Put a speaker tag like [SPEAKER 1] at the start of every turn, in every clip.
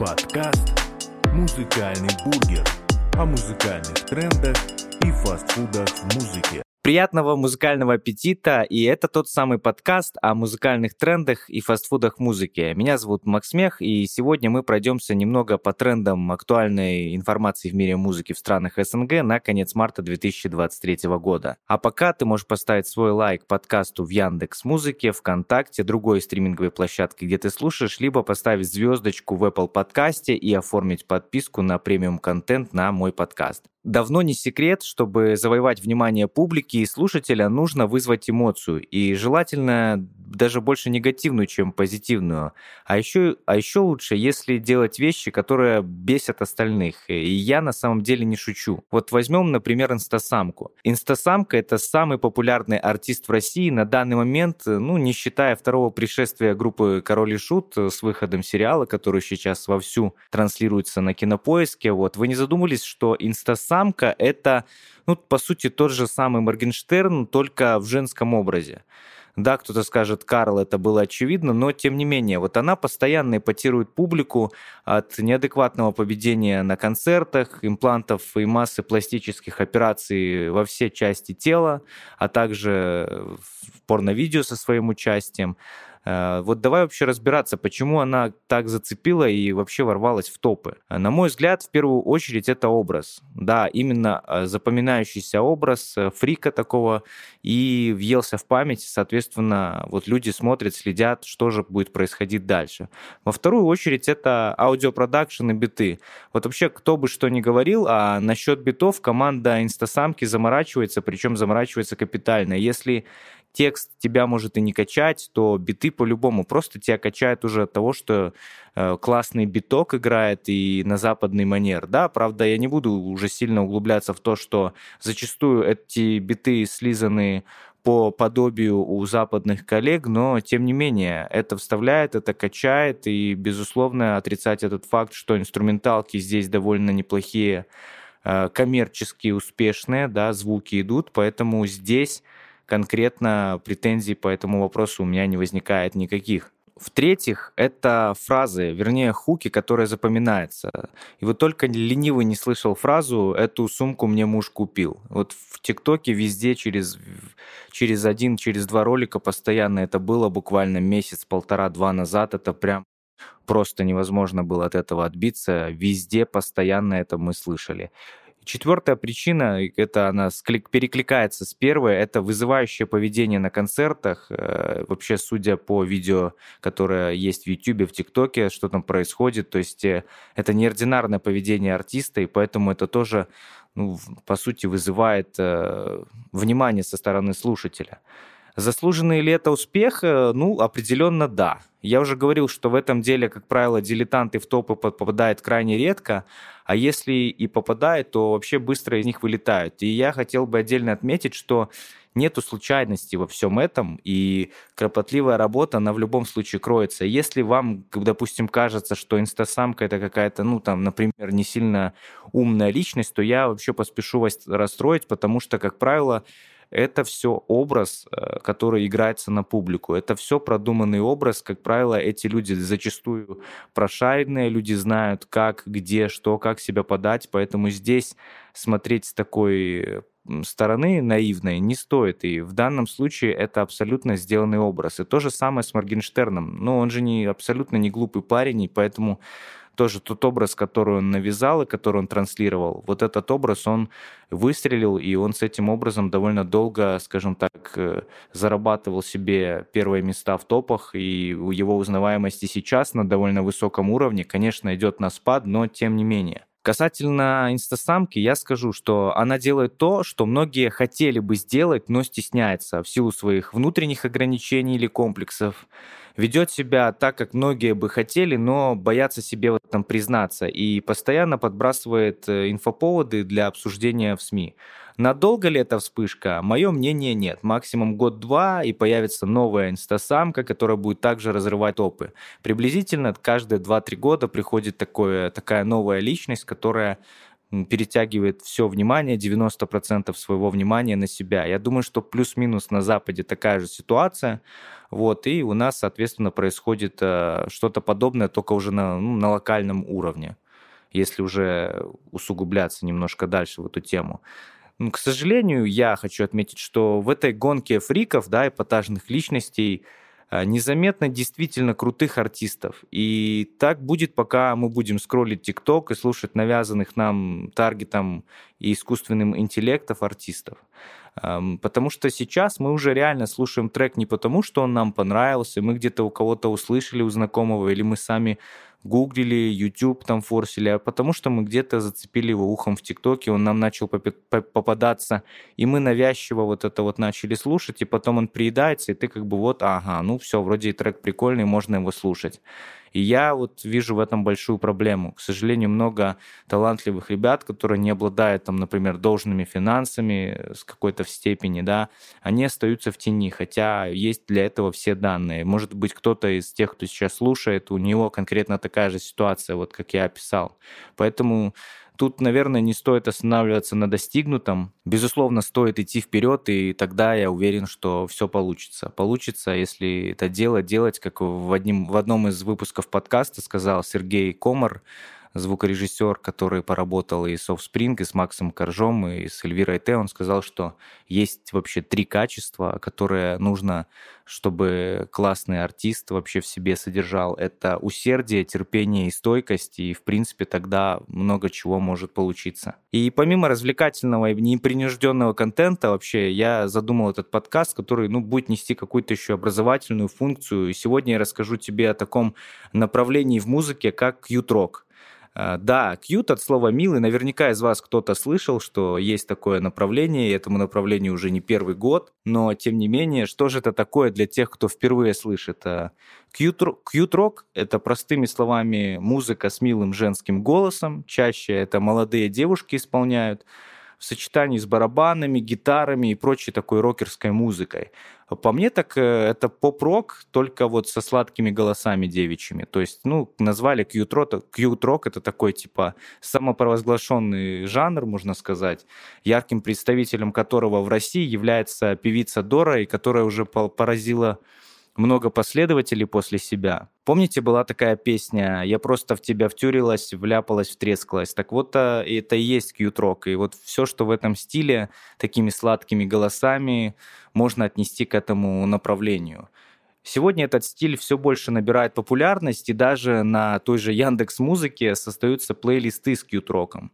[SPEAKER 1] Подкаст «Музыкальный бургер» о музыкальных трендах и фастфудах в музыке.
[SPEAKER 2] Приятного музыкального аппетита, и это тот самый подкаст о музыкальных трендах и фастфудах музыки. Меня зовут Макс Мех, и сегодня мы пройдемся немного по трендам актуальной информации в мире музыки в странах СНГ на конец марта 2023 года. А пока ты можешь поставить свой лайк подкасту в Яндекс Музыке, ВКонтакте, другой стриминговой площадке, где ты слушаешь, либо поставить звездочку в Apple подкасте и оформить подписку на премиум контент на мой подкаст. Давно не секрет, чтобы завоевать внимание публики и слушателя, нужно вызвать эмоцию, и желательно даже больше негативную, чем позитивную. А еще, а еще лучше, если делать вещи, которые бесят остальных. И я на самом деле не шучу. Вот возьмем, например, инстасамку. Инстасамка — это самый популярный артист в России на данный момент, ну, не считая второго пришествия группы «Король и Шут» с выходом сериала, который сейчас вовсю транслируется на Кинопоиске. Вот. Вы не задумывались, что инстасамка — это, ну, по сути, тот же самый Моргенштерн, только в женском образе. Да, кто-то скажет, Карл, это было очевидно, но тем не менее, вот она постоянно эпатирует публику от неадекватного поведения на концертах, имплантов и массы пластических операций во все части тела, а также в порно-видео со своим участием. Э, вот давай вообще разбираться, почему она так зацепила и вообще ворвалась в топы. На мой взгляд, в первую очередь, это образ. Да, именно э, запоминающийся образ э, фрика такого и въелся в память, соответственно, вот люди смотрят, следят, что же будет происходить дальше. Во вторую очередь, это аудиопродакшн и биты. Вот вообще, кто бы что ни говорил, а насчет битов команда инстасамки заморачивается, причем заморачивается капитально. Если текст тебя может и не качать, то биты по-любому просто тебя качают уже от того, что э, классный биток играет и на западный манер. Да, правда, я не буду уже сильно углубляться в то, что зачастую эти биты слизаны по подобию у западных коллег, но тем не менее это вставляет, это качает, и, безусловно, отрицать этот факт, что инструменталки здесь довольно неплохие, э, коммерчески успешные, да, звуки идут, поэтому здесь конкретно претензий по этому вопросу у меня не возникает никаких. В-третьих, это фразы, вернее, хуки, которые запоминаются. И вот только ленивый не слышал фразу «эту сумку мне муж купил». Вот в ТикТоке везде через, через один, через два ролика постоянно это было, буквально месяц, полтора-два назад. Это прям просто невозможно было от этого отбиться. Везде постоянно это мы слышали. Четвертая причина, это она перекликается с первой, это вызывающее поведение на концертах. Э, вообще, судя по видео, которое есть в YouTube, в ТикТоке, что там происходит, то есть э, это неординарное поведение артиста, и поэтому это тоже, ну, по сути, вызывает э, внимание со стороны слушателя. Заслуженный ли это успех? Ну, определенно да. Я уже говорил, что в этом деле, как правило, дилетанты в топы попадают крайне редко, а если и попадают, то вообще быстро из них вылетают. И я хотел бы отдельно отметить, что нету случайности во всем этом, и кропотливая работа, она в любом случае кроется. Если вам, допустим, кажется, что инстасамка это какая-то, ну, там, например, не сильно умная личность, то я вообще поспешу вас расстроить, потому что, как правило, это все образ, э, который играется на публику. Это все продуманный образ. Как правило, эти люди зачастую прошаренные, люди знают, как, где, что, как себя подать. Поэтому здесь смотреть с такой стороны наивной не стоит. И в данном случае это абсолютно сделанный образ. И то же самое с Моргенштерном. Но он же не абсолютно не глупый парень, и поэтому тоже тот образ, который он навязал и который он транслировал, вот этот образ он выстрелил, и он с этим образом довольно долго, скажем так, э, зарабатывал себе первые места в топах, и его узнаваемость и сейчас на довольно высоком уровне, конечно, идет на спад, но тем не менее. Касательно инстасамки, я скажу, что она делает то, что многие хотели бы сделать, но стесняется в силу своих внутренних ограничений или комплексов ведет себя так, как многие бы хотели, но боятся себе в этом признаться и постоянно подбрасывает э, инфоповоды для обсуждения в СМИ. Надолго ли эта вспышка? Мое мнение нет. Максимум год-два, и появится новая инстасамка, которая будет также разрывать топы. Приблизительно каждые 2-3 года приходит такое, такая новая личность, которая перетягивает все внимание, 90% своего внимания на себя. Я думаю, что плюс-минус на Западе такая же ситуация. Вот, и у нас, соответственно, происходит э, что-то подобное, только уже на, ну, на локальном уровне, если уже усугубляться немножко дальше в эту тему. Ну, к сожалению, я хочу отметить, что в этой гонке фриков, да, эпатажных личностей – незаметно действительно крутых артистов. И так будет, пока мы будем скроллить ТикТок и слушать навязанных нам таргетом и искусственным интеллектов артистов. Потому что сейчас мы уже реально слушаем трек не потому, что он нам понравился, мы где-то у кого-то услышали, у знакомого, или мы сами гуглили, YouTube там форсили, а потому что мы где-то зацепили его ухом в ТикТоке, он нам начал попадаться, и мы навязчиво вот это вот начали слушать, и потом он приедается, и ты как бы вот, ага, ну все, вроде и трек прикольный, можно его слушать. И я вот вижу в этом большую проблему. К сожалению, много талантливых ребят, которые не обладают, там, например, должными финансами с какой-то степени, да, они остаются в тени, хотя есть для этого все данные. Может быть, кто-то из тех, кто сейчас слушает, у него конкретно такая же ситуация, вот как я описал. Поэтому Тут, наверное, не стоит останавливаться на достигнутом. Безусловно, стоит идти вперед, и тогда я уверен, что все получится. Получится, если это дело делать, как в, одним, в одном из выпусков подкаста сказал Сергей Комар, звукорежиссер, который поработал и с Offspring, и с Максом Коржом, и с Эльвирой Т, он сказал, что есть вообще три качества, которые нужно, чтобы классный артист вообще в себе содержал. Это усердие, терпение и стойкость, и, в принципе, тогда много чего может получиться. И помимо развлекательного и непринужденного контента, вообще, я задумал этот подкаст, который, ну, будет нести какую-то еще образовательную функцию. И сегодня я расскажу тебе о таком направлении в музыке, как кьют-рок. А, да, кьют от слова милый. Наверняка из вас кто-то слышал, что есть такое направление, и этому направлению уже не первый год. Но, тем не менее, что же это такое для тех, кто впервые слышит? Кьют-рок — это, простыми словами, музыка с милым женским голосом. Чаще это молодые девушки исполняют в сочетании с барабанами, гитарами и прочей такой рокерской музыкой. По мне так э, это поп-рок, только вот со сладкими голосами девичьими. То есть, ну, назвали кьют-рок, это такой, типа, самопровозглашенный жанр, можно сказать, ярким представителем которого в России является певица Дора, и которая уже поразила много последователей после себя. Помните, была такая песня «Я просто в тебя втюрилась, вляпалась, втрескалась». Так вот, а, это и есть кьют-рок. И вот все, что в этом стиле, такими сладкими голосами, можно отнести к этому направлению. Сегодня этот стиль все больше набирает популярность, и даже на той же Яндекс Музыке создаются плейлисты с кьют-роком.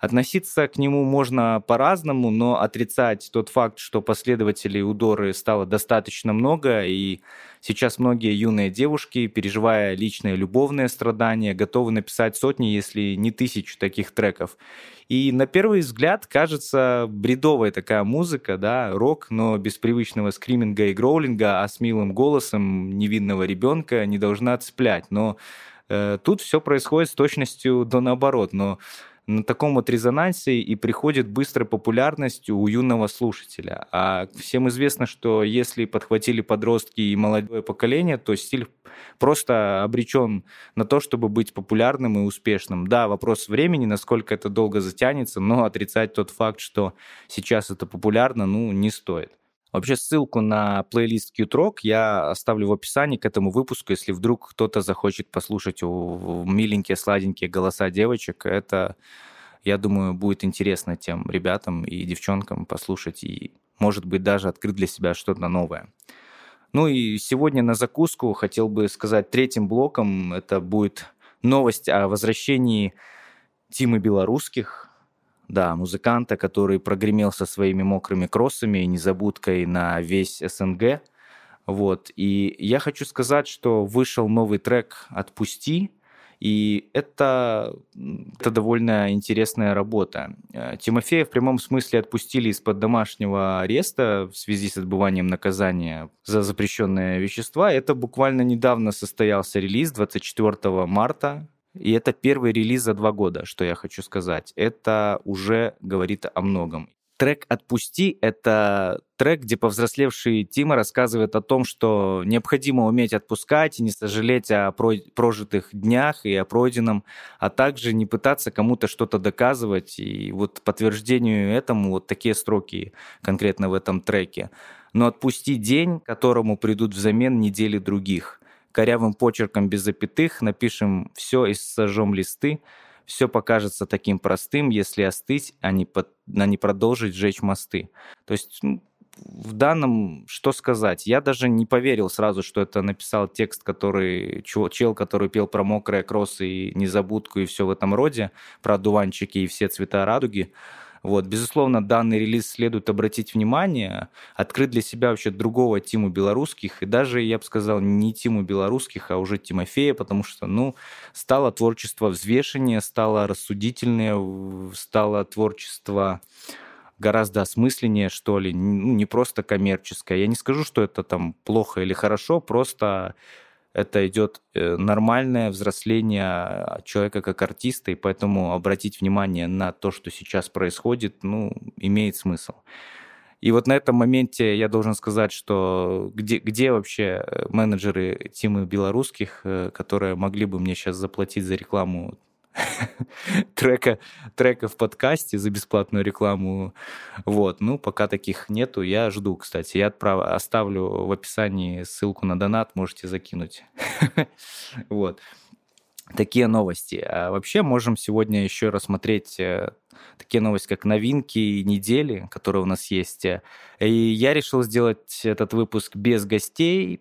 [SPEAKER 2] Относиться к нему можно по-разному, но отрицать тот факт, что последователей у Доры стало достаточно много, и сейчас многие юные девушки, переживая личные любовные страдания, готовы написать сотни, если не тысячу таких треков. И на первый взгляд кажется бредовая такая музыка, да, рок, но без привычного скриминга и гроулинга, а с милым голосом невинного ребенка не должна цеплять. Но э, тут все происходит с точностью до наоборот. Но на таком вот резонансе и приходит быстрая популярность у юного слушателя. А всем известно, что если подхватили подростки и молодое поколение, то стиль просто обречен на то, чтобы быть популярным и успешным. Да, вопрос времени, насколько это долго затянется, но отрицать тот факт, что сейчас это популярно, ну, не стоит. Вообще ссылку на плейлист Qtrok я оставлю в описании к этому выпуску, если вдруг кто-то захочет послушать миленькие, сладенькие голоса девочек. Это, я думаю, будет интересно тем ребятам и девчонкам послушать и, может быть, даже открыть для себя что-то новое. Ну и сегодня на закуску хотел бы сказать третьим блоком. Это будет новость о возвращении Тимы Белорусских, да, музыканта, который прогремел со своими мокрыми кроссами и незабудкой на весь СНГ. Вот. И я хочу сказать, что вышел новый трек «Отпусти», и это, это довольно интересная работа. Э, Тимофея в прямом смысле отпустили из-под домашнего ареста в связи с отбыванием наказания за запрещенные вещества. Это буквально недавно состоялся релиз 24 марта и это первый релиз за два года, что я хочу сказать. Это уже говорит о многом. Трек «Отпусти» — это трек, где повзрослевший Тима рассказывает о том, что необходимо уметь отпускать и не сожалеть о прожитых днях и о пройденном, а также не пытаться кому-то что-то доказывать. И вот подтверждению этому вот такие строки конкретно в этом треке. «Но отпусти день, которому придут взамен недели других. Корявым почерком без запятых напишем все и сожжем листы, все покажется таким простым, если остыть, а не, под, а не продолжить сжечь мосты. То есть ну, в данном, что сказать, я даже не поверил сразу, что это написал текст, который, чел, который пел про мокрые кроссы и незабудку и все в этом роде, про дуванчики и все цвета радуги. Вот, безусловно, данный релиз следует обратить внимание, открыть для себя вообще другого Тиму белорусских, и даже, я бы сказал, не Тиму белорусских, а уже Тимофея, потому что, ну, стало творчество взвешеннее, стало рассудительнее, стало творчество гораздо осмысленнее, что ли, ну, не просто коммерческое. Я не скажу, что это там плохо или хорошо, просто это идет э, нормальное взросление человека как артиста, и поэтому обратить внимание на то, что сейчас происходит, ну, имеет смысл. И вот на этом моменте я должен сказать, что где, где вообще менеджеры Тимы белорусских, э, которые могли бы мне сейчас заплатить за рекламу трека, трека в подкасте за бесплатную рекламу. Вот, ну, пока таких нету, я жду, кстати. Я отправ... оставлю в описании ссылку на донат, можете закинуть. вот. Такие новости. А вообще можем сегодня еще рассмотреть э, такие новости, как новинки недели, которые у нас есть. И я решил сделать этот выпуск без гостей,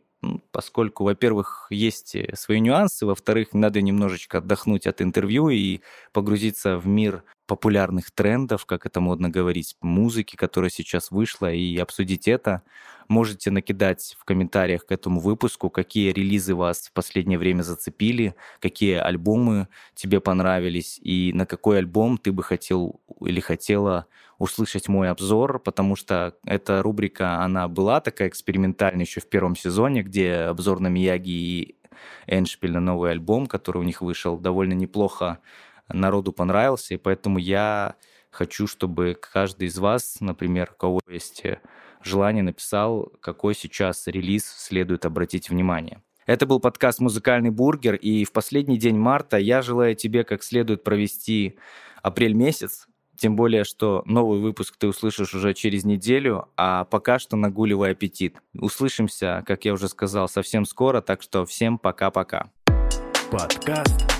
[SPEAKER 2] поскольку, во-первых, есть э, свои нюансы, во-вторых, надо немножечко отдохнуть от интервью и погрузиться в мир популярных трендов, как это модно говорить, музыки, которая сейчас вышла, и обсудить это. Можете накидать в комментариях к этому выпуску, какие релизы вас в последнее время зацепили, какие альбомы тебе понравились, и на какой альбом ты бы хотел или хотела услышать мой обзор, потому что эта рубрика, она была такая экспериментальная еще в первом сезоне, где обзор на Мияги и Эншпиль на новый альбом, который у них вышел, довольно неплохо народу понравился, и поэтому я хочу, чтобы каждый из вас, например, у кого есть желание, написал, какой сейчас релиз следует обратить внимание. Это был подкаст «Музыкальный бургер», и в последний день марта я желаю тебе как следует провести апрель месяц, тем более, что новый выпуск ты услышишь уже через неделю, а пока что нагуливай аппетит. Услышимся, как я уже сказал, совсем скоро, так что всем пока-пока.
[SPEAKER 1] Подкаст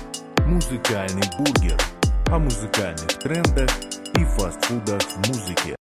[SPEAKER 1] «Музыкальный бургер» о музыкальных трендах и фастфудах в музыке.